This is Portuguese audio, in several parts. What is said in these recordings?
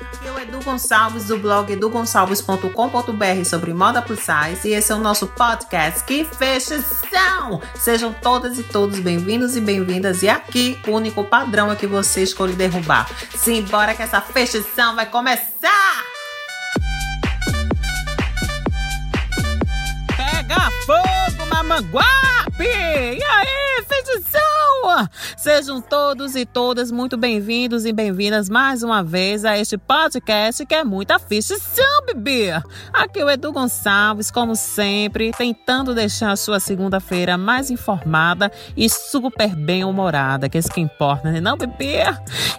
Aqui é o Edu Gonçalves do blog edugonçalves.com.br sobre moda plus size e esse é o nosso podcast. Que fechação! Sejam todas e todos bem-vindos e bem-vindas e aqui o único padrão é que você escolhe derrubar. Simbora que essa fechação vai começar! Pega fogo, E aí, fechação! Sejam todos e todas muito bem-vindos e bem-vindas mais uma vez a este podcast que é muita ficção, bebê! Aqui é o Edu Gonçalves, como sempre, tentando deixar a sua segunda-feira mais informada e super bem-humorada, que é isso que importa, né não, bebê?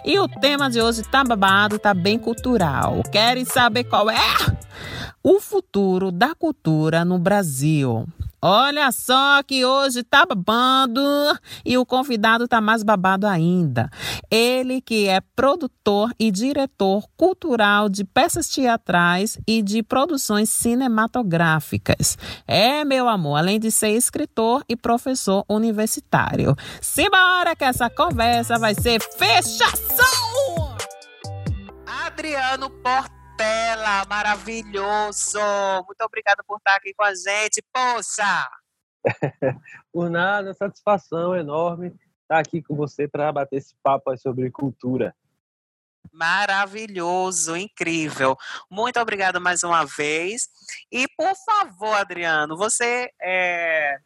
E o tema de hoje tá babado, tá bem cultural. Querem saber qual é? O futuro da cultura no Brasil. Olha só que hoje tá babando e o convidado tá mais babado ainda. Ele que é produtor e diretor cultural de peças teatrais e de produções cinematográficas. É, meu amor, além de ser escritor e professor universitário. Simbora que essa conversa vai ser fechação! Adriano Porto Portela, maravilhoso. Muito obrigada por estar aqui com a gente, poxa! por nada, satisfação enorme estar aqui com você para bater esse papo sobre cultura. Maravilhoso, incrível. Muito obrigada mais uma vez. E por favor, Adriano, você é,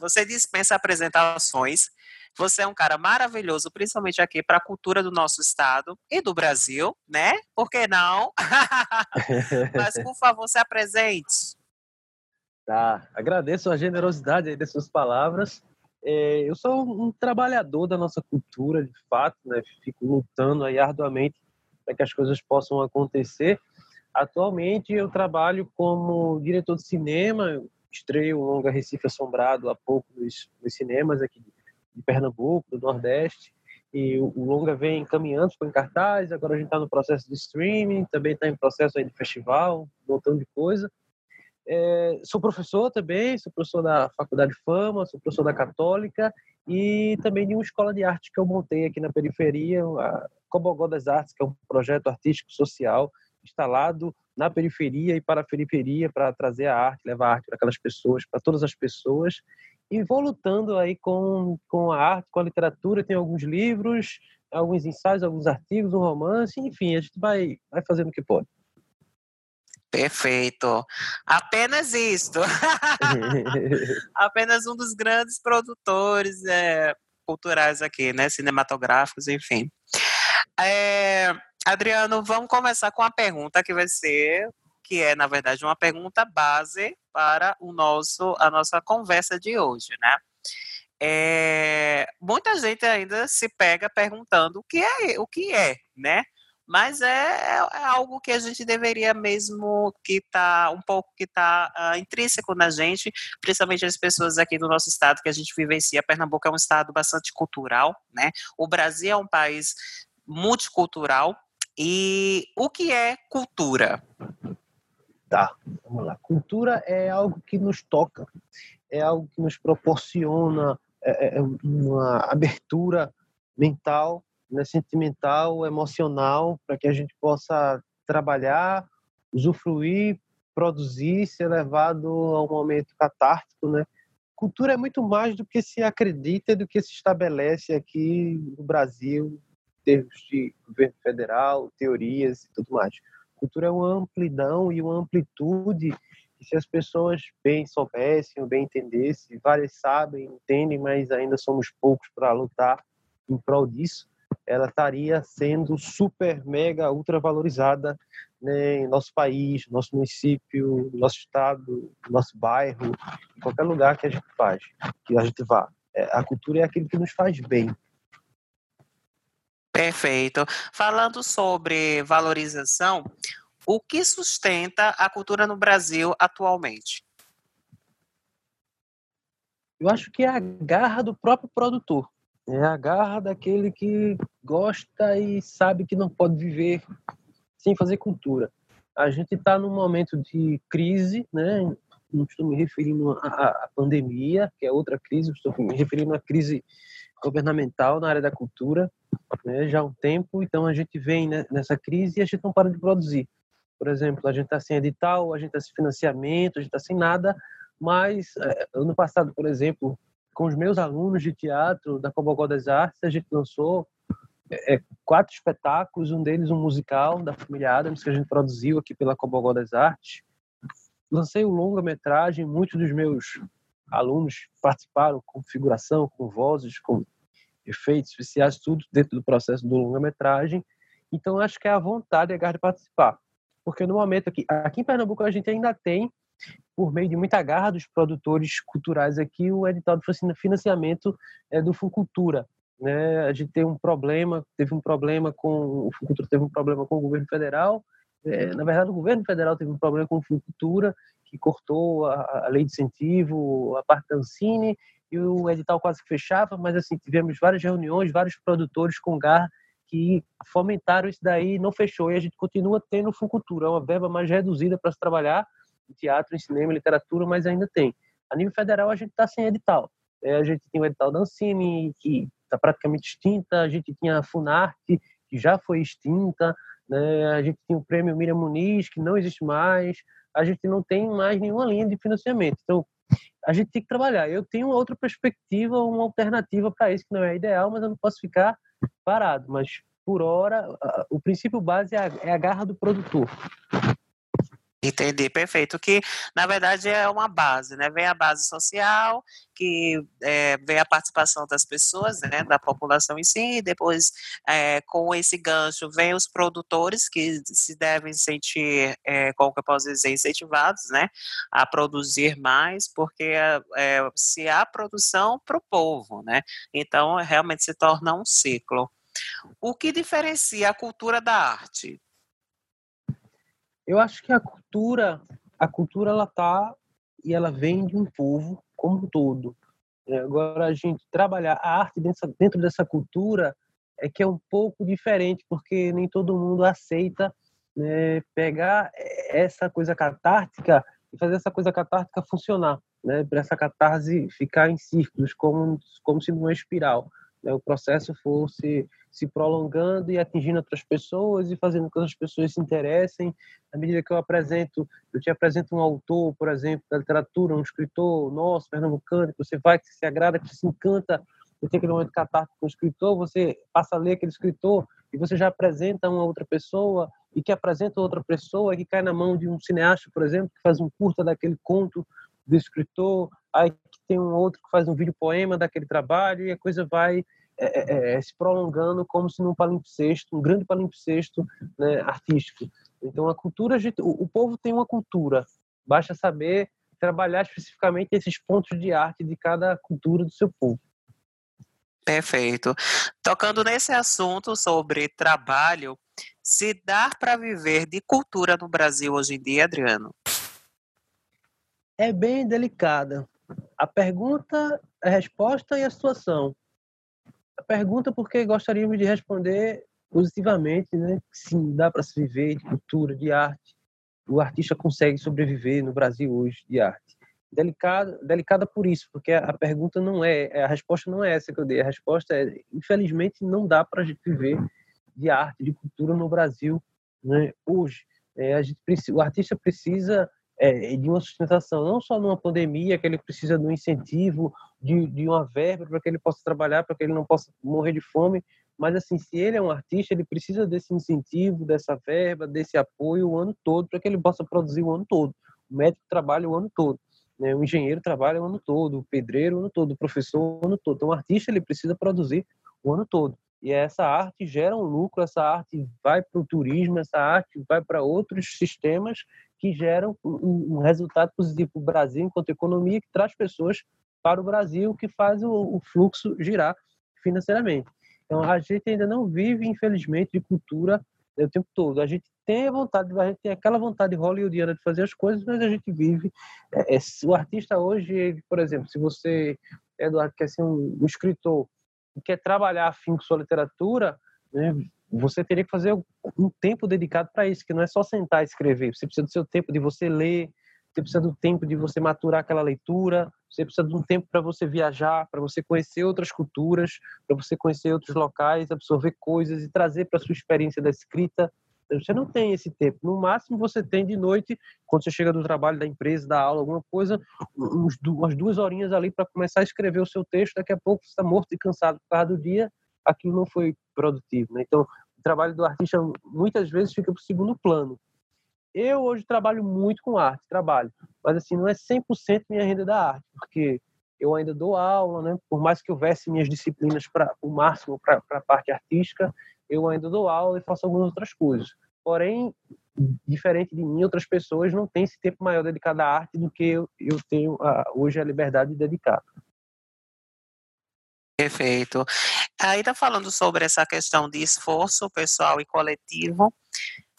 você dispensa apresentações. Você é um cara maravilhoso, principalmente aqui para a cultura do nosso estado e do Brasil, né? Por que não? Mas, por favor, se apresente. Tá, agradeço a generosidade das suas palavras. É, eu sou um trabalhador da nossa cultura, de fato, né? Fico lutando aí arduamente para que as coisas possam acontecer. Atualmente eu trabalho como diretor de cinema, estreio o longa Recife Assombrado há pouco nos, nos cinemas aqui de Pernambuco, do Nordeste. E o, o longa vem caminhando, ficou em cartaz, agora a gente está no processo de streaming, também está em processo aí de festival, um montão de coisa. É, sou professor também, sou professor da Faculdade Fama, sou professor da Católica e também de uma escola de arte que eu montei aqui na periferia, a Cobogó das Artes, que é um projeto artístico social instalado na periferia e para a periferia para trazer a arte, levar a arte para aquelas pessoas, para todas as pessoas e vou lutando aí com, com a arte, com a literatura. Tem alguns livros, alguns ensaios, alguns artigos, um romance, enfim, a gente vai, vai fazendo o que pode. Perfeito. Apenas isto. Apenas um dos grandes produtores é, culturais aqui, né? Cinematográficos, enfim. É, Adriano, vamos começar com a pergunta que vai ser que é, na verdade, uma pergunta base para o nosso, a nossa conversa de hoje, né? É, muita gente ainda se pega perguntando o que é, o que é, né? Mas é, é algo que a gente deveria mesmo que está um pouco que está uh, intrínseco na gente, principalmente as pessoas aqui do nosso estado que a gente vivencia. Pernambuco é um estado bastante cultural, né? O Brasil é um país multicultural. E o que é cultura? Tá, vamos lá. Cultura é algo que nos toca, é algo que nos proporciona é, é, é uma abertura mental, né, sentimental, emocional, para que a gente possa trabalhar, usufruir, produzir, ser levado a um momento catártico, né? Cultura é muito mais do que se acredita, do que se estabelece aqui no Brasil, em termos de governo federal, teorias e tudo mais cultura é uma amplidão e uma amplitude que se as pessoas bem soubessem, bem entendessem, várias sabem, entendem, mas ainda somos poucos para lutar em prol disso, ela estaria sendo super, mega, ultra valorizada né, em nosso país, nosso município, nosso estado, nosso bairro, em qualquer lugar que a gente faz, que a gente vá. É, a cultura é aquilo que nos faz bem. Perfeito. Falando sobre valorização, o que sustenta a cultura no Brasil atualmente? Eu acho que é a garra do próprio produtor. É a garra daquele que gosta e sabe que não pode viver sem fazer cultura. A gente está num momento de crise, né? Não estou me referindo à pandemia, que é outra crise, estou me referindo à crise governamental na área da cultura né, já há um tempo, então a gente vem nessa crise e a gente não para de produzir. Por exemplo, a gente está sem edital, a gente está sem financiamento, a gente está sem nada, mas é, ano passado, por exemplo, com os meus alunos de teatro da Cobogó das Artes, a gente lançou é, quatro espetáculos, um deles um musical da família Adams, que a gente produziu aqui pela Cobogó das Artes. Lancei o um longa-metragem, muitos dos meus alunos participaram com figuração, com vozes, com efeitos especiais, tudo dentro do processo do longa-metragem. Então, acho que é a vontade é de participar. Porque no momento aqui, aqui em Pernambuco, a gente ainda tem, por meio de muita garra dos produtores culturais aqui, o edital de financiamento é, do Funcultura. Né? A gente tem um problema, teve um problema com o Funcultura teve um problema com o governo federal. É, na verdade, o governo federal teve um problema com o Funcultura, que cortou a, a lei de incentivo, a parte da Ancine, e o edital quase fechava, mas assim, tivemos várias reuniões, vários produtores com garra que fomentaram isso daí não fechou. E a gente continua tendo Funcultura, é uma verba mais reduzida para se trabalhar em teatro, em cinema, em literatura, mas ainda tem. A nível federal, a gente está sem edital. É, a gente tem o edital da Ancine, que está praticamente extinta, a gente tinha a Funarte, que já foi extinta, né? a gente tinha o prêmio Miriam Muniz, que não existe mais, a gente não tem mais nenhuma linha de financiamento. Então, a gente tem que trabalhar. Eu tenho outra perspectiva, uma alternativa para isso, que não é ideal, mas eu não posso ficar parado. Mas, por hora, o princípio base é a, é a garra do produtor. Entendi, perfeito. Que na verdade é uma base, né? Vem a base social, que é, vem a participação das pessoas, né? Da população em si, e depois é, com esse gancho vem os produtores que se devem sentir, é, como que eu posso dizer, incentivados, né? A produzir mais, porque é, se há produção para o povo, né? Então realmente se torna um ciclo. O que diferencia a cultura da arte? Eu acho que a cultura, a cultura ela tá e ela vem de um povo como um todo. É, agora a gente trabalhar a arte dentro, dessa cultura é que é um pouco diferente, porque nem todo mundo aceita né, pegar essa coisa catártica e fazer essa coisa catártica funcionar, né, para essa catarse ficar em círculos, como, como se numa espiral né, o processo fosse se prolongando e atingindo outras pessoas e fazendo com que as pessoas se interessem. À medida que eu apresento, eu te apresento um autor, por exemplo, da literatura, um escritor nosso, pernambucano, que você vai, que se agrada, que se encanta, você tem aquele momento catártico com o escritor, você passa a ler aquele escritor e você já apresenta uma outra pessoa e que apresenta outra pessoa que cai na mão de um cineasta, por exemplo, que faz um curta daquele conto do escritor, aí tem um outro que faz um vídeo poema daquele trabalho e a coisa vai é, é, é, se prolongando como se num palimpsesto, um grande palimpsesto né, artístico. Então a cultura, o, o povo tem uma cultura, basta saber trabalhar especificamente esses pontos de arte de cada cultura do seu povo. Perfeito. Tocando nesse assunto sobre trabalho, se dar para viver de cultura no Brasil hoje em dia, Adriano? É bem delicada a pergunta, a resposta e a situação. A pergunta porque gostaríamos de responder positivamente, né? Sim, dá para se viver de cultura, de arte. O artista consegue sobreviver no Brasil hoje de arte. Delicada, delicada por isso, porque a pergunta não é, a resposta não é essa que eu dei. A resposta é, infelizmente, não dá para a gente viver de arte, de cultura no Brasil, né? Hoje, é, a gente o artista precisa é, de uma sustentação, não só numa pandemia, que ele precisa de um incentivo, de, de uma verba para que ele possa trabalhar, para que ele não possa morrer de fome, mas assim, se ele é um artista, ele precisa desse incentivo, dessa verba, desse apoio o ano todo, para que ele possa produzir o ano todo. O médico trabalha o ano todo, né? o engenheiro trabalha o ano todo, o pedreiro o ano todo, o professor o ano todo. Então, o artista ele precisa produzir o ano todo. E essa arte gera um lucro, essa arte vai para o turismo, essa arte vai para outros sistemas que geram um, resultado positivo para o Brasil enquanto economia, que traz pessoas para o Brasil, que faz o, fluxo girar financeiramente. Então, a gente ainda não vive, infelizmente, de cultura o tempo todo. A gente tem a vontade, a gente tem aquela vontade hollywoodiana de fazer as coisas, mas a gente vive. É, é, o artista hoje, por exemplo, se você, Eduardo, quer ser um, escritor quer trabalhar afim com sua literatura, né, você teria que fazer um tempo dedicado para isso, que não é só sentar e escrever. Você precisa do seu tempo de você ler, você precisa do tempo de você maturar aquela leitura, você precisa de um tempo para você viajar, para você conhecer outras culturas, para você conhecer outros locais, absorver coisas e trazer para sua experiência da escrita. Você não tem esse tempo. No máximo você tem de noite, quando você chega do trabalho, da empresa, da aula, alguma coisa, uns, umas duas horinhas ali para começar a escrever o seu texto. Daqui a pouco você está morto e cansado por causa do dia, aquilo não foi produtivo. Né? Então, o trabalho do artista muitas vezes fica para o segundo plano. Eu hoje trabalho muito com arte, trabalho, mas assim, não é 100% minha renda da arte, porque eu ainda dou aula, né? Por mais que houvesse minhas disciplinas para o máximo para a parte artística, eu ainda dou aula e faço algumas outras coisas. Porém, diferente de mim, outras pessoas não têm esse tempo maior dedicado à arte do que eu, eu tenho a, hoje a liberdade de dedicar. Perfeito. Tá falando sobre essa questão de esforço pessoal e coletivo.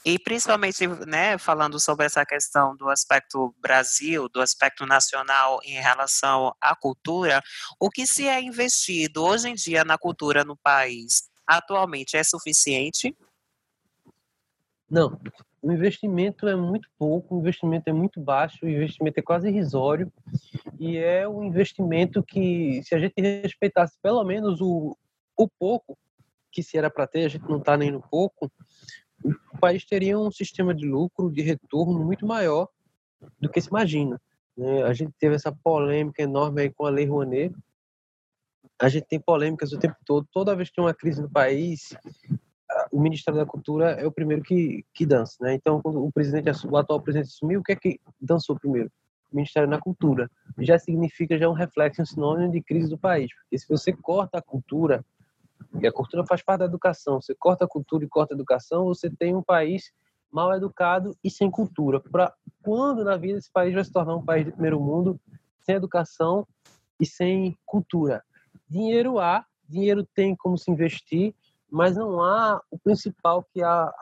E principalmente, né, falando sobre essa questão do aspecto Brasil, do aspecto nacional em relação à cultura, o que se é investido hoje em dia na cultura no país atualmente é suficiente? Não, o investimento é muito pouco, o investimento é muito baixo, o investimento é quase irrisório e é um investimento que, se a gente respeitasse pelo menos o, o pouco que se era para ter, a gente não está nem no pouco, o país teria um sistema de lucro, de retorno muito maior do que se imagina. Né? A gente teve essa polêmica enorme aí com a Lei Rouanet. A gente tem polêmicas o tempo todo. Toda vez que tem uma crise no país, o Ministério da Cultura é o primeiro que, que dança. Né? Então, quando o, presidente, o atual presidente assumiu, o que é que dançou primeiro? O Ministério da Cultura. Já significa já um reflexo, um sinônimo de crise do país. Porque se você corta a cultura, e a cultura faz parte da educação. Você corta a cultura e corta a educação, você tem um país mal educado e sem cultura. Para quando na vida esse país vai se tornar um país de primeiro mundo, sem educação e sem cultura? Dinheiro há, dinheiro tem como se investir, mas não há o principal que há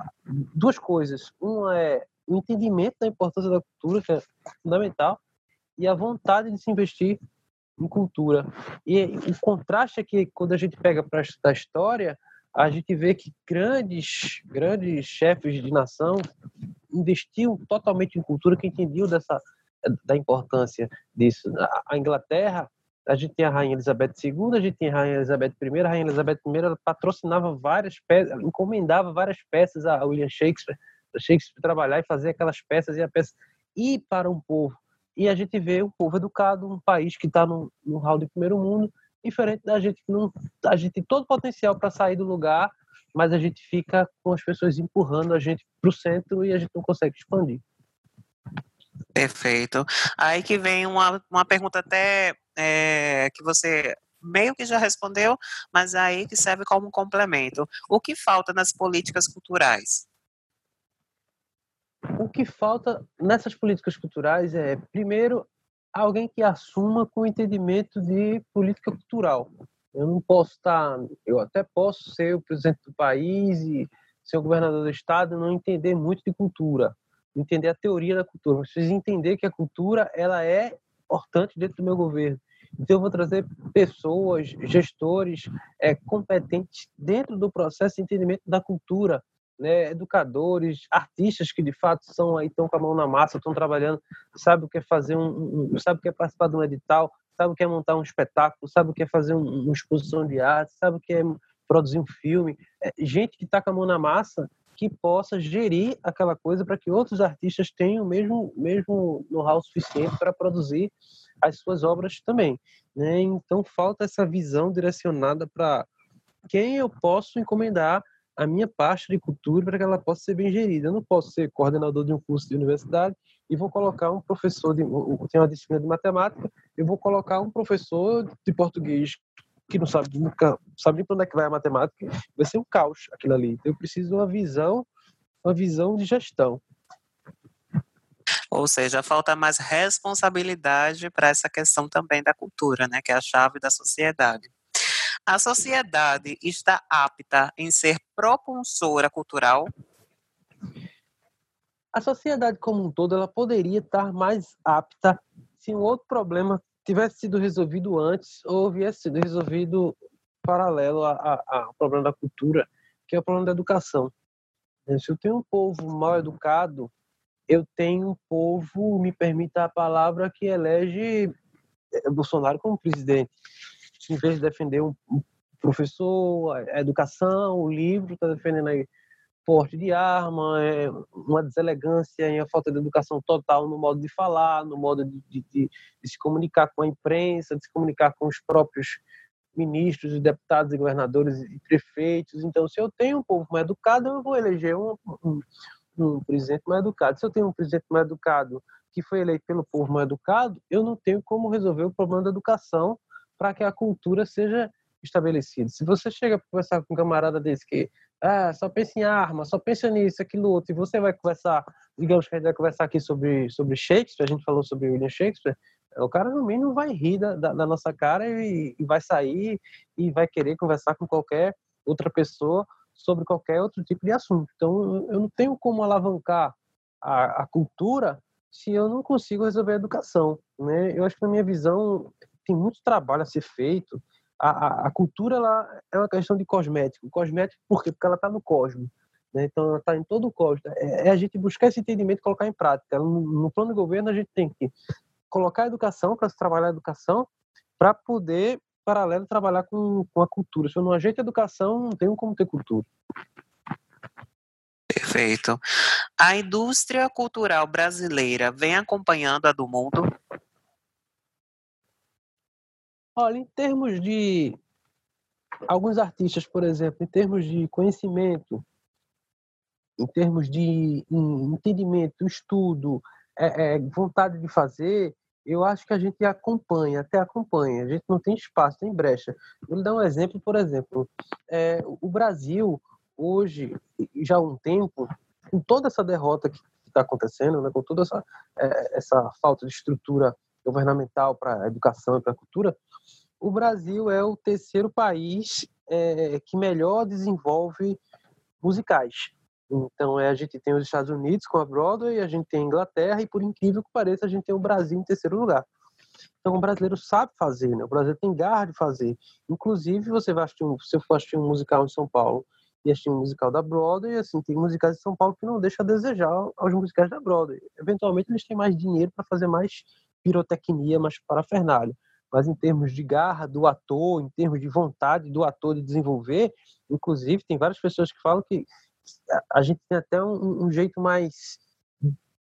duas coisas. Uma é o entendimento da importância da cultura, que é fundamental, e a vontade de se investir em cultura. E o contraste é que quando a gente pega para a história, a gente vê que grandes, grandes chefes de nação investiam totalmente em cultura, que entendiam dessa da importância disso. A Inglaterra, a gente tem a Rainha Elizabeth II, a gente tem a Rainha Elizabeth I. A Rainha Elizabeth I ela patrocinava várias peças, encomendava várias peças a William Shakespeare, Shakespeare trabalhar e fazer aquelas peças e a peça ir para um povo e a gente vê um povo educado, um país que está no, no hall de primeiro mundo, diferente da gente que não. A gente tem todo o potencial para sair do lugar, mas a gente fica com as pessoas empurrando a gente para o centro e a gente não consegue expandir. Perfeito. Aí que vem uma, uma pergunta até é, que você meio que já respondeu, mas aí que serve como complemento. O que falta nas políticas culturais? o que falta nessas políticas culturais é, primeiro, alguém que assuma com entendimento de política cultural. Eu não posso estar, eu até posso ser o presidente do país e ser o governador do estado e não entender muito de cultura, entender a teoria da cultura, mas preciso entender que a cultura ela é importante dentro do meu governo. Então eu vou trazer pessoas, gestores é, competentes dentro do processo de entendimento da cultura, né, educadores, artistas que de fato são aí estão com a mão na massa, estão trabalhando, sabe o que é fazer um, um, sabe o que é participar de um edital, sabe o que é montar um espetáculo, sabe o que é fazer um, uma exposição de arte, sabe o que é produzir um filme, é gente que está com a mão na massa que possa gerir aquela coisa para que outros artistas tenham o mesmo mesmo know-how suficiente para produzir as suas obras também, né? Então falta essa visão direcionada para quem eu posso encomendar a minha parte de cultura para que ela possa ser bem gerida. Eu não posso ser coordenador de um curso de universidade e vou colocar um professor de tem uma disciplina de matemática, eu vou colocar um professor de português que não sabe nunca sabe nem para onde é que vai a matemática, vai ser um caos aquilo ali. Então eu preciso de uma visão, uma visão de gestão. Ou seja, falta mais responsabilidade para essa questão também da cultura, né, que é a chave da sociedade. A sociedade está apta em ser propulsora cultural? A sociedade como um todo ela poderia estar mais apta se um outro problema tivesse sido resolvido antes ou viesse sido resolvido paralelo ao problema da cultura, que é o problema da educação. Se eu tenho um povo mal educado, eu tenho um povo, me permita a palavra, que elege é, Bolsonaro como presidente. Em vez de defender um professor, a educação, o livro, está defendendo aí porte de arma, é, uma deselegância e a falta de educação total no modo de falar, no modo de, de, de, de, se comunicar com a imprensa, de se comunicar com os próprios ministros, e deputados e governadores e prefeitos. Então, se eu tenho um povo mais educado, eu vou eleger um, um, um presidente mais educado. Se eu tenho um presidente mais educado que foi eleito pelo povo mais educado, eu não tenho como resolver o problema da educação para que a cultura seja estabelecida. Se você chega para conversar com um camarada desse que ah, só pensa em arma, só pensa nisso, aquilo outro, e você vai conversar, digamos que a gente vai conversar aqui sobre, sobre Shakespeare, a gente falou sobre William Shakespeare, o cara no mínimo vai rir da, da, da nossa cara e, e, vai sair e vai querer conversar com qualquer outra pessoa sobre qualquer outro tipo de assunto. Então, eu não tenho como alavancar a, a cultura se eu não consigo resolver a educação. Né? Eu acho que, na minha visão, tem muito trabalho a ser feito, a, a, a, cultura ela é uma questão de cosmético. Cosmético por quê? Porque ela está no cosmos. Né? Então, ela está em todo o cosmos. É, é, a gente buscar esse entendimento e colocar em prática. No, no plano de governo, a gente tem que colocar a educação para se trabalhar a educação para poder, paralelo, trabalhar com, com a cultura. Se eu não ajeito a educação, não tenho como ter cultura. Perfeito. A indústria cultural brasileira vem acompanhando a do mundo? Olha, em termos de alguns artistas, por exemplo, em termos de conhecimento, em termos de entendimento, estudo, é, é, vontade de fazer, eu acho que a gente acompanha, até acompanha. A gente não tem espaço, tem brecha. Vou lhe dar um exemplo, por exemplo. É, o Brasil, hoje, já há um tempo, com toda essa derrota que está acontecendo, né, com toda essa, é, essa falta de estrutura governamental para a educação e para a cultura, o Brasil é o terceiro país é, que melhor desenvolve musicais. Então, é, a gente tem os Estados Unidos com a Broadway, a gente tem a Inglaterra e, por incrível que pareça, a gente tem o Brasil em terceiro lugar. Então, o brasileiro sabe fazer, né? o brasileiro tem garra de fazer. Inclusive, você vai assistir um, se eu for assistir um musical em São Paulo e assistir um musical da Broadway, assim, tem musicais de São Paulo que não deixam a desejar aos musicais da Broadway. Eventualmente, eles têm mais dinheiro para fazer mais pirotecnia, mais parafernália mas em termos de garra do ator, em termos de vontade do ator de desenvolver, inclusive tem várias pessoas que falam que a gente tem até um, um jeito mais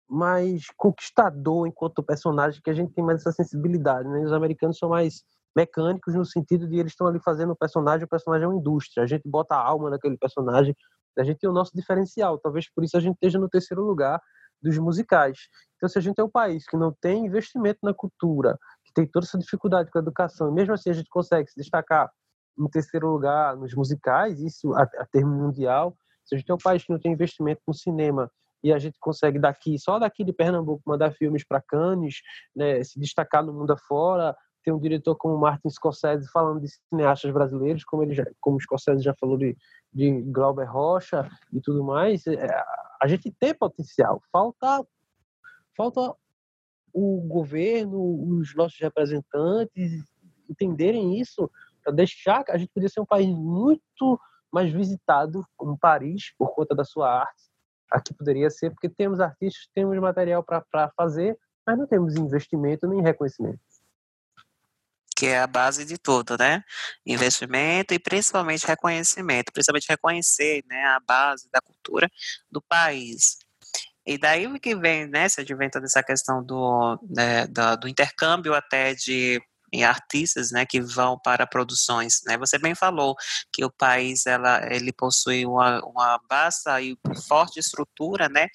mais conquistador enquanto personagem, que a gente tem mais essa sensibilidade, né? Os americanos são mais mecânicos no sentido de eles estão ali fazendo o personagem, o personagem é uma indústria, a gente bota a alma naquele personagem, a gente tem o nosso diferencial, talvez por isso a gente esteja no terceiro lugar dos musicais. Então, se a gente é um país que não tem investimento na cultura, tem toda essa dificuldade com a educação, mesmo assim a gente consegue se destacar em terceiro lugar nos musicais, isso a, a termo mundial. Se a gente é um país que não tem investimento no cinema e a gente consegue daqui, só daqui de Pernambuco, mandar filmes para Cannes, né, se destacar no mundo afora, tem um diretor como Martin Scorsese falando de cineastas brasileiros, como ele já, como Scorsese já falou de, de Glauber Rocha e tudo mais, é, a gente tem potencial. Falta falta o governo, os nossos representantes entenderem isso, para deixar a gente podia ser um país muito mais visitado, como Paris, por conta da sua arte. Aqui poderia ser, porque temos artistas, temos material para fazer, mas não temos investimento nem reconhecimento. Que é a base de tudo, né? Investimento e principalmente reconhecimento, principalmente reconhecer né, a base da cultura do país. E daí o que vem, né, se adventa dessa questão do, né, do, do intercâmbio até de em artistas, né, que vão para produções, né? Você bem falou que o país ela ele possui uma, uma vasta e forte estrutura, né,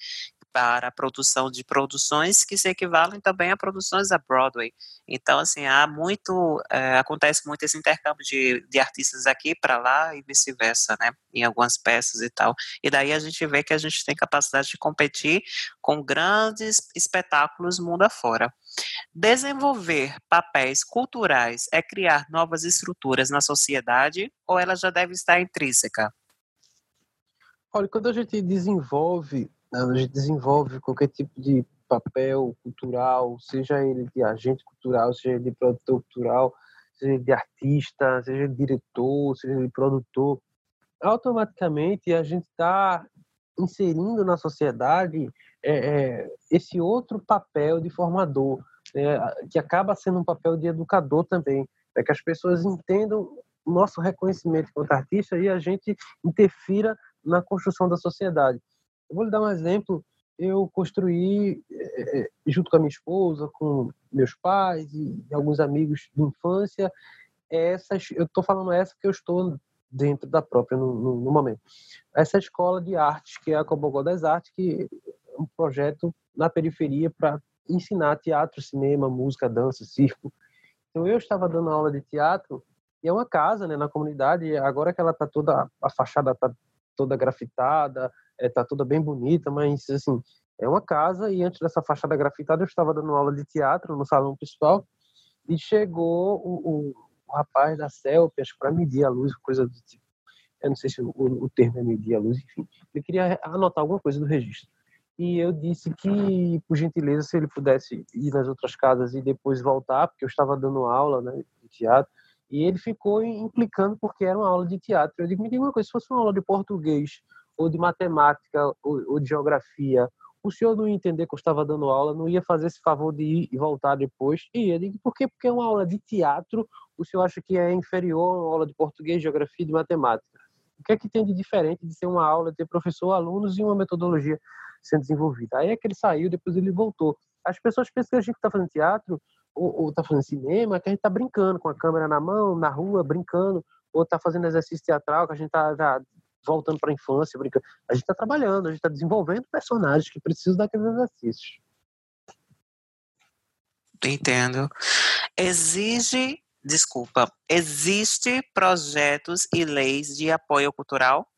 para a produção de produções que se equivalem também a produções da Broadway. Então, assim, há muito, é, acontece muito esse intercâmbio de, de artistas aqui para lá e vice-versa, né, em algumas peças e tal. E daí a gente vê que a gente tem capacidade de competir com grandes espetáculos mundo afora. Desenvolver papéis culturais é criar novas estruturas na sociedade ou ela já deve estar intrínseca? Olha, quando a gente desenvolve a gente desenvolve qualquer tipo de papel cultural, seja ele de agente cultural, seja ele de produtor cultural, seja ele de artista, seja ele de diretor, seja ele de produtor, automaticamente a gente está inserindo na sociedade é, é, esse outro papel de formador. é, que acaba sendo um papel de educador também, é que as pessoas entendam o nosso reconhecimento como artista e a gente interfira na construção da sociedade. Eu vou lhe dar um exemplo. Eu construí, é, junto com a minha esposa, com meus pais e alguns amigos de infância, essas, eu estou falando essa que eu estou dentro da própria no, no, no, momento. Essa escola de artes, que é a Cobogó das Artes, que é um projeto na periferia para ensinar teatro, cinema, música, dança, circo. Então eu estava dando aula de teatro e é uma casa, né, na comunidade. Agora que ela está toda a fachada está toda grafitada, é, toda bem bonita, mas assim é uma casa e antes dessa fachada grafitada eu estava dando aula de teatro no salão principal e chegou o, o o rapaz da CELP, acho para medir a luz, coisa do tipo. Eu não sei se o, o termo é medir a luz, enfim. Ele queria anotar alguma coisa do registro. E eu disse que, por gentileza, se ele pudesse ir nas outras casas e depois voltar, porque eu estava dando aula né, de teatro, e ele ficou implicando porque era uma aula de teatro. Eu digo, me diga uma coisa, se fosse uma aula de português, ou de matemática, ou, ou de geografia, o senhor não ia entender que eu estava dando aula, não ia fazer esse favor de ir e voltar depois? E eu digo, por quê? Porque é uma aula de teatro, o senhor acha que é inferior a uma aula de português, geografia e de matemática? O que é que tem de diferente de ser uma aula, ter professor, alunos e uma metodologia sendo desenvolvida? Aí é que ele saiu, depois ele voltou. As pessoas pensam que a gente está fazendo teatro ou está fazendo cinema, que a gente está brincando com a câmera na mão, na rua, brincando, ou está fazendo exercício teatral, que a gente está voltando para a infância, brincando. A gente está trabalhando, a gente está desenvolvendo personagens que precisam daqueles exercícios. Entendo. Exige, desculpa, existe projetos e leis de apoio cultural?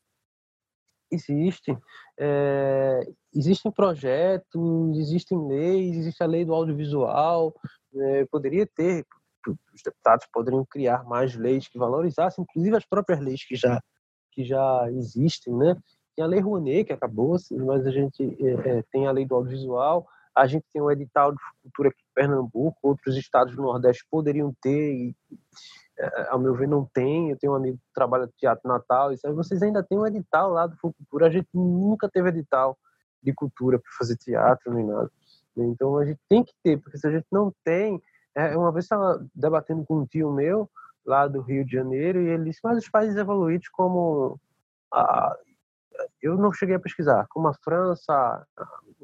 Existe. É, existem projetos, existem leis, existe a lei do audiovisual. É, poderia ter, os deputados poderiam criar mais leis que valorizassem, inclusive as próprias leis que já que já existem, né? Tem a Lei Rouanet, que acabou, mas a gente é, é, tem a Lei do Audiovisual, a gente tem o edital de cultura aqui em Pernambuco, outros estados do Nordeste poderiam ter, e, é, ao meu ver, não tem. Eu tenho um amigo que trabalha no Teatro Natal, e sabe, vocês ainda têm um edital lá do Cultura, a gente nunca teve edital de cultura para fazer teatro nem nada. Então a gente tem que ter, porque se a gente não tem. É, uma vez estava debatendo com um tio meu, lá do Rio de Janeiro e ele disse, mas os países evoluídos como a, eu não cheguei a pesquisar, como a França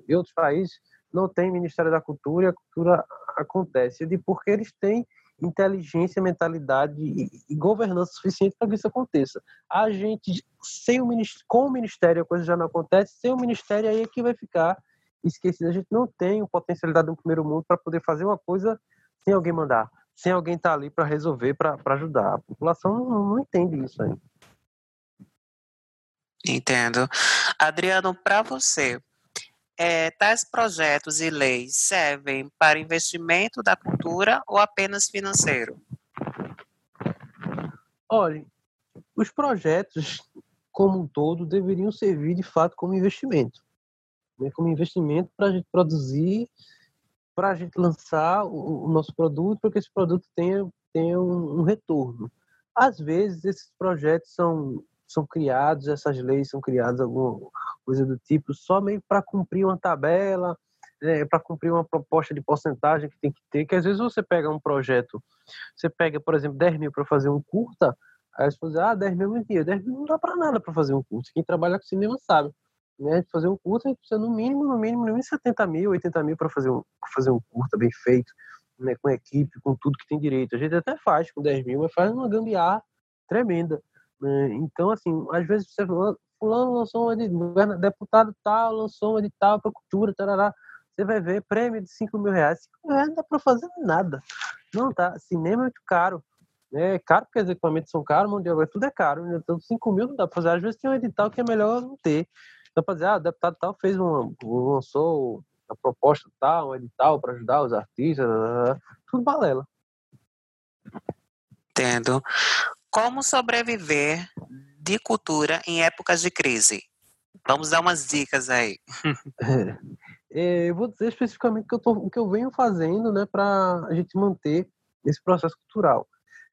e outros países não tem Ministério da Cultura e a cultura acontece. Eu porque eles têm inteligência, mentalidade e, e governança suficiente para que isso aconteça. A gente, sem o ministério, com o Ministério a coisa já não acontece, sem o Ministério aí é que vai ficar esquecido. A gente não tem potencialidade no primeiro mundo para poder fazer uma coisa sem alguém mandar sem alguém estar tá ali para resolver, para ajudar. A população não, não entende isso aí. Entendo. Adriano, para você, é, tais projetos e leis servem para investimento da cultura ou apenas financeiro? Olha, os projetos como um todo deveriam servir de fato como investimento, né? como investimento para a gente produzir para a gente lançar o, o, nosso produto, para que esse produto tenha, tenha um, um, retorno. Às vezes, esses projetos são, são criados, essas leis são criadas, alguma coisa do tipo, só meio para cumprir uma tabela, é, para cumprir uma proposta de porcentagem que tem que ter, que às vezes você pega um projeto, você pega, por exemplo, 10 mil para fazer um curta, aí você fala, ah, 10 mil é mentira, 10 mil não dá para nada para fazer um curta, quem trabalha com cinema sabe né, de fazer um curta, a gente precisa no mínimo, no mínimo, no mínimo 70 mil, 80 mil para fazer um, fazer um curta bem feito, né, com equipe, com tudo que tem direito. A gente até faz com 10 mil, mas faz uma gambiarra tremenda. Né? Então, assim, às vezes você fala, fulano lançou um edital, deputado tal, lançou um edital para cultura, tarará. Você vai ver prêmio de 5 mil reais. 5 mil reais não dá para fazer nada. Não tá. Cinema é muito caro. É caro porque os equipamentos são caros, de obra, tudo é caro. Então, 5 mil não dá para fazer. Às vezes tem um edital que é melhor não ter. Então, dizer, ah, o deputado tal fez um, lançou a proposta tal, um edital para ajudar os artistas, tudo balela. Entendo. Como sobreviver de cultura em épocas de crise? Vamos dar umas dicas aí. É, eu vou dizer especificamente que eu, tô, o que eu venho fazendo né, para a gente manter esse processo cultural.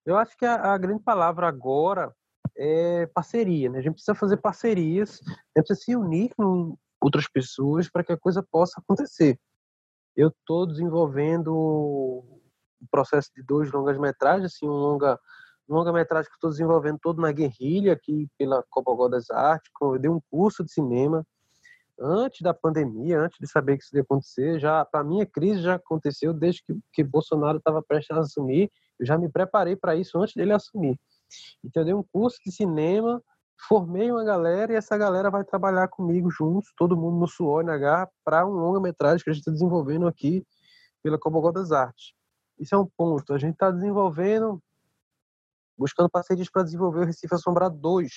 Eu acho que a, a grande palavra agora é parceria, né? A gente precisa fazer parcerias, a gente precisa se unir com outras pessoas para que a coisa possa acontecer. eu estou desenvolvendo o processo de dois longas-metragens, assim, um longa um longa-metragem que estou desenvolvendo todo na guerrilha aqui pela Copacabana das Artes. Eu dei um curso de cinema antes da pandemia, antes de saber que isso ia acontecer. Já para mim a crise já aconteceu desde que, que Bolsonaro estava prestes a assumir. Eu já me preparei para isso antes dele assumir. Então eu dei um curso de cinema, formei uma galera e essa galera vai trabalhar comigo juntos, todo mundo no suor e na garra, para um longa-metragem que a gente está desenvolvendo aqui pela Cobogó das Artes. Isso é um ponto. A gente está desenvolvendo, buscando parcerias para desenvolver o Recife Assombrado 2.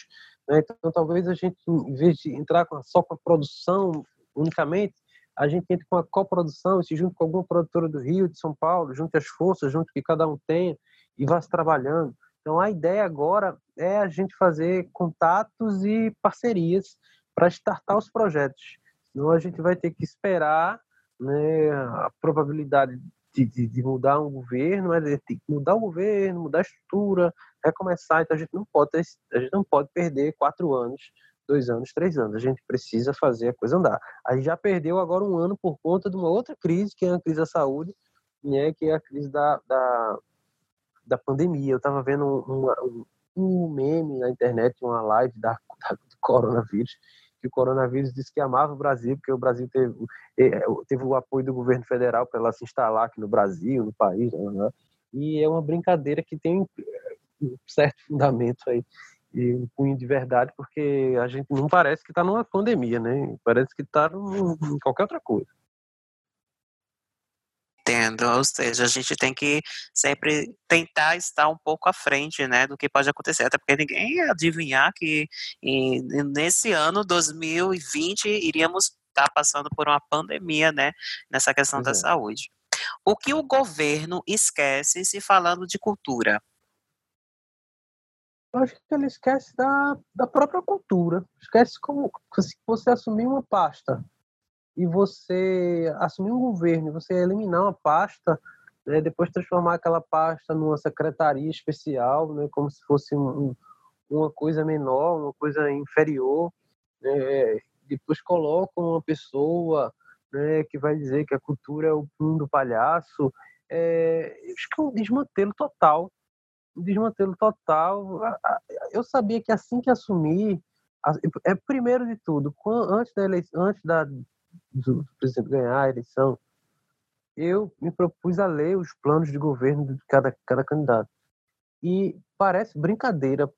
Né? Então, talvez a gente, em vez de entrar só com a produção unicamente, a gente entre com a coprodução se junto com alguma produtora do Rio, de São Paulo, junte as forças, junto que cada um tenha e vá se trabalhando. Então, a ideia agora é a gente fazer contatos e parcerias para startar os projetos. Senão a gente vai ter que esperar né, a probabilidade de, de, de, mudar um governo, é ter que mudar o governo, mudar a estrutura, recomeçar. Então a gente não pode ter, a gente não pode perder quatro anos, dois anos, três anos. A gente precisa fazer a coisa andar. A gente já perdeu agora um ano por conta de uma outra crise, que é a crise da saúde, né, que é a crise da, da, da pandemia. Eu estava vendo um, um, um, meme na internet, uma live da, da, do coronavírus, que o coronavírus disse que amava o Brasil, porque o Brasil teve, é, teve o apoio do governo federal para ela se instalar aqui no Brasil, no país, né? né e é uma brincadeira que tem um certo fundamento aí e um punho de verdade, porque a gente não parece que está numa pandemia, né? Parece que está em qualquer outra coisa. Entendo, ou seja, a gente tem que sempre tentar estar um pouco à frente, né, do que pode acontecer, até porque ninguém ia adivinhar que em, nesse ano 2020 iríamos estar tá passando por uma pandemia, né, nessa questão pois da é. saúde. O que o governo esquece se falando de cultura? Eu acho que ele esquece da, da própria cultura. Esquece como se você assumir uma pasta e você assumir um governo e você eliminar uma pasta, né, depois transformar aquela pasta numa secretaria especial, né, como se fosse um, uma coisa menor, uma coisa inferior, né, depois colocam uma pessoa né, que vai dizer que a cultura é o pum do palhaço, é, acho que é um desmantelo total, um desmantelo total. Eu sabia que assim que assumir, é primeiro de tudo, antes da eleição, antes da do presidente ganhar a eleição, eu me propus a ler os planos de governo de cada, cada candidato. E parece brincadeira,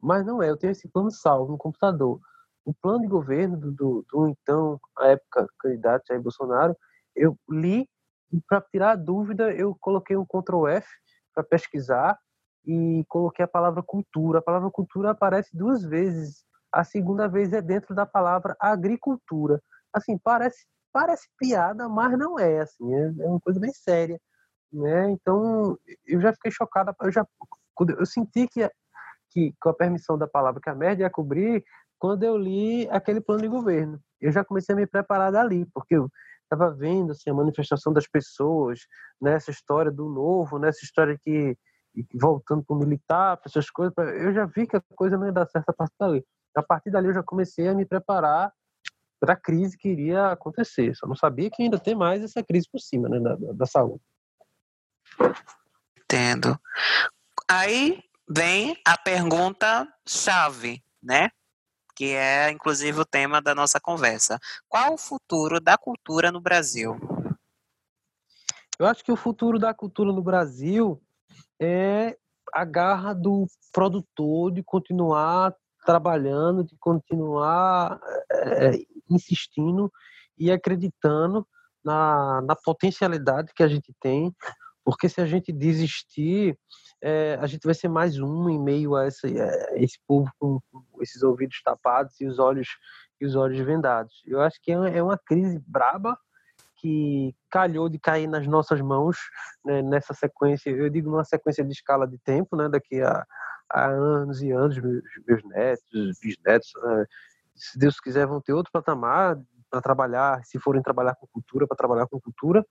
mas não é. Eu tenho esse plano salvo no computador. O plano de governo do, do, do então, à época, candidato Jair Bolsonaro, eu li e para tirar a dúvida, eu coloquei um Ctrl F para pesquisar e coloquei a palavra cultura. A palavra cultura aparece duas vezes. A segunda vez é dentro da palavra agricultura assim, parece, parece piada, mas não é, assim, é, é uma coisa bem séria, né? Então, eu já fiquei chocada, eu já eu senti que, que com a permissão da palavra que a merda ia cobrir, quando eu li aquele plano de governo. Eu já comecei a me preparar dali, porque eu estava vendo assim, a manifestação das pessoas, nessa né, história do novo, nessa né, história que voltando para o militar, para essas coisas, eu já vi que a coisa não ia dar certo a partir dali. A partir dali eu já comecei a me preparar para a crise que iria acontecer. Só não sabia que ainda tem mais essa crise por cima né, da, da saúde. Entendo. Aí vem a pergunta chave, né? Que é inclusive o tema da nossa conversa. Qual o futuro da cultura no Brasil? Eu acho que o futuro da cultura no Brasil é a garra do produtor de continuar trabalhando, de continuar é, insistindo e acreditando na, na potencialidade que a gente tem, porque se a gente desistir, é, a gente vai ser mais um em meio a esse, é, povo com, esses ouvidos tapados e os olhos e os olhos vendados. Eu acho que é, é uma crise braba que calhou de cair nas nossas mãos né, nessa sequência. Eu digo numa sequência de escala de tempo, né, daqui a, a anos e anos, meus, meus netos, bisnetos, né, se Deus quiser, vão ter outro patamar para trabalhar, se forem trabalhar com cultura, para trabalhar com cultura.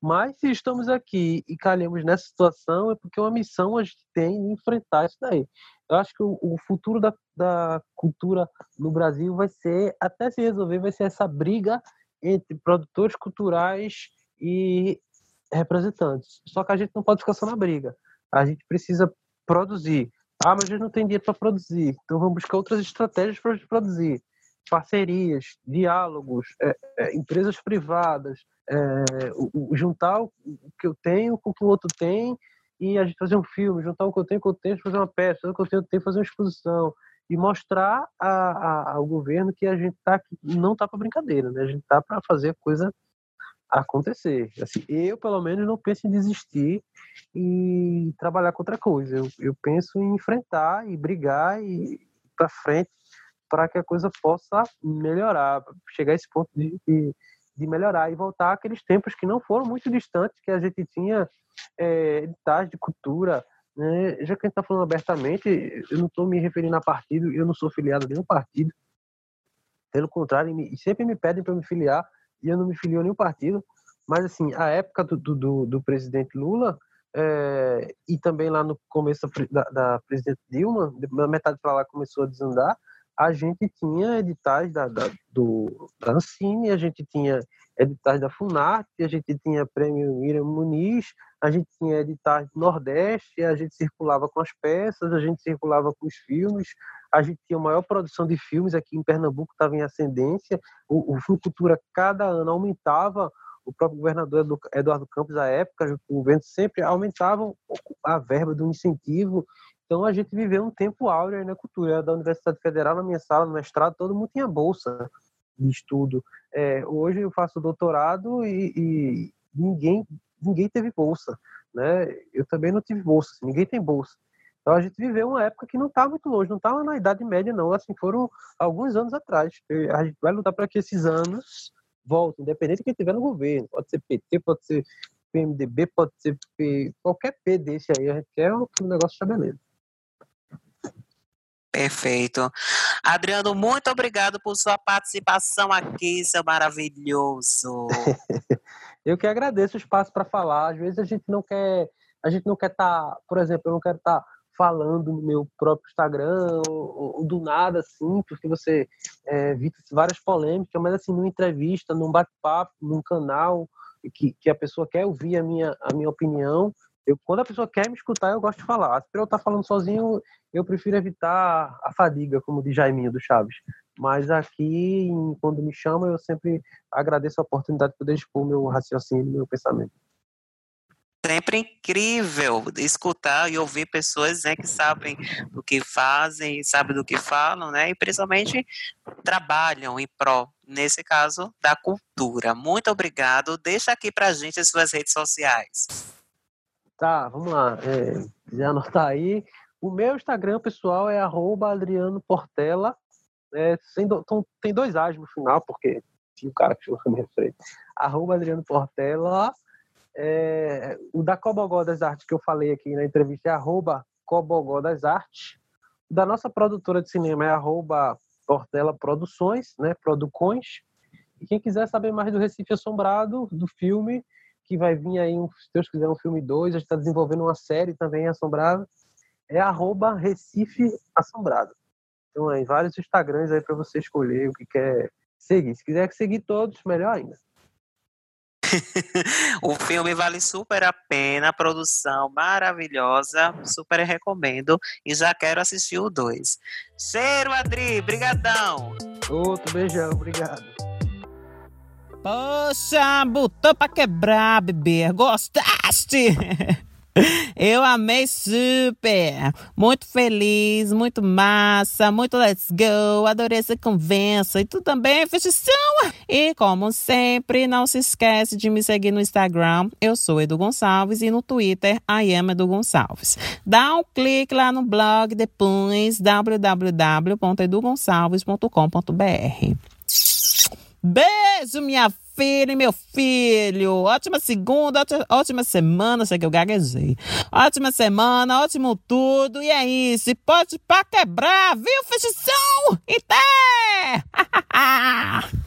Mas se estamos aqui e calhamos nessa situação, é porque uma missão a gente tem de enfrentar isso daí. Eu acho que o, o futuro da, da cultura no Brasil vai ser, até se resolver, vai ser essa briga entre produtores culturais e representantes. Só que a gente não pode ficar só na briga. A gente precisa produzir. Ah, mas a gente não tem dinheiro para produzir. Então vamos buscar outras estratégias para produzir. Parcerias, diálogos, é, é, empresas privadas, é, o, o, juntar o que eu tenho com o que o outro tem e a gente fazer um filme, juntar o que eu tenho com o que eu tenho, fazer uma peça, o que eu tenho, tenho fazer uma exposição e mostrar a, a, ao governo que a gente tá não tá para brincadeira, né? A gente tá para fazer coisa acontecer. Assim, eu, pelo menos, não penso em desistir e trabalhar com outra coisa. Eu, eu penso em enfrentar e brigar e ir para frente para que a coisa possa melhorar, chegar a esse ponto de, de, de, melhorar e voltar àqueles tempos que não foram muito distantes, que a gente tinha é, editais de cultura. Né? Já que a gente está falando abertamente, eu não estou me referindo a partido, eu não sou filiado a nenhum partido. Pelo contrário, me, sempre me pedem para me filiar e eu não me filio a nenhum partido. Mas, assim, a época do, do, do presidente Lula é, e também lá no começo da, da presidente Dilma, na metade para lá começou a desandar, a gente tinha editais da, da, do, da Ancine, a gente tinha editais da Funarte, a gente tinha prêmio Miriam Muniz, a gente tinha editais do Nordeste, a gente circulava com as peças, a gente circulava com os filmes, a gente tinha a maior produção de filmes aqui em Pernambuco, estava em ascendência, o, o cada ano aumentava, o próprio governador Eduardo Campos, à época, o governo sempre aumentava a verba do incentivo, então a gente viveu um tempo áureo na cultura. Da Universidade Federal, na minha sala, no mestrado, todo mundo tinha bolsa de estudo. É, hoje eu faço doutorado e, e, ninguém ninguém teve bolsa, né? Eu também não tive bolsa, assim, ninguém tem bolsa. Então a gente viveu uma época que não está muito longe, não está na Idade Média não, assim foram alguns anos atrás. A gente vai lutar para que esses anos voltem, independente de quem estiver no governo. Pode ser PT, pode ser PMDB, pode ser P... qualquer P desse aí. A gente quer que o negócio estabeleça. Perfeito. Adriano, muito obrigado por sua participação aqui, seu maravilhoso. eu que agradeço o espaço para falar. Às vezes a gente não quer, a gente não quer estar, tá, por exemplo, eu não quero estar tá falando no meu próprio Instagram ou, ou do nada assim, porque você é, evita várias polêmicas, mas assim, numa entrevista, num bate-papo, num canal que, que a pessoa quer ouvir a minha, a minha opinião, eu, quando a pessoa quer me escutar, eu gosto de falar. Se eu estar falando sozinho, eu prefiro evitar a fadiga, como diz Jaiminho do Chaves. Mas aqui, quando me chamam, eu sempre agradeço a oportunidade de poder expor meu raciocínio, meu pensamento. Sempre incrível escutar e ouvir pessoas né, que sabem do que fazem, sabem do que falam, né, e principalmente trabalham em pró, nesse caso, da cultura. Muito obrigado. Deixa aqui para a gente as suas redes sociais. Tá, vamos lá. É, anotar aí. O meu Instagram pessoal é Adriano Portela. É, do, tem dois A's no final, porque tinha o cara que chegou na minha frente. Arroba Adriano Portela. É, o da Cobogó das Artes que eu falei aqui na entrevista é arroba Cobogó das Artes. O da nossa produtora de cinema é arroba Portela Produções, né? Producões. E quem quiser saber mais do Recife Assombrado, do filme, que vai vir aí, um, se Deus quiser, um filme 2. A gente está desenvolvendo uma série também assombrada. É arroba Recife Assombrado. Então, aí, vários Instagrams aí para você escolher o que quer seguir. Se quiser seguir todos, melhor ainda. o filme vale super a pena, produção maravilhosa, super recomendo e já quero assistir o 2. Cheiro, Adri, brigadão! Outro beijão, obrigado. Poxa, botou pra quebrar, bebê. Gostaste? Eu amei super, muito feliz, muito massa, muito let's go, adorei essa conversa e tu também, fechação! E como sempre, não se esquece de me seguir no Instagram, eu sou Edu Gonçalves e no Twitter, I am Edu Gonçalves. Dá um clique lá no blog depois, www.edugonçalves.com.br. Beijo, minha filha e meu filho. Ótima segunda, ótima semana. Sei que eu gaguejei. Ótima semana, ótimo tudo. E é isso. E pode pra quebrar, viu, fechação? E até!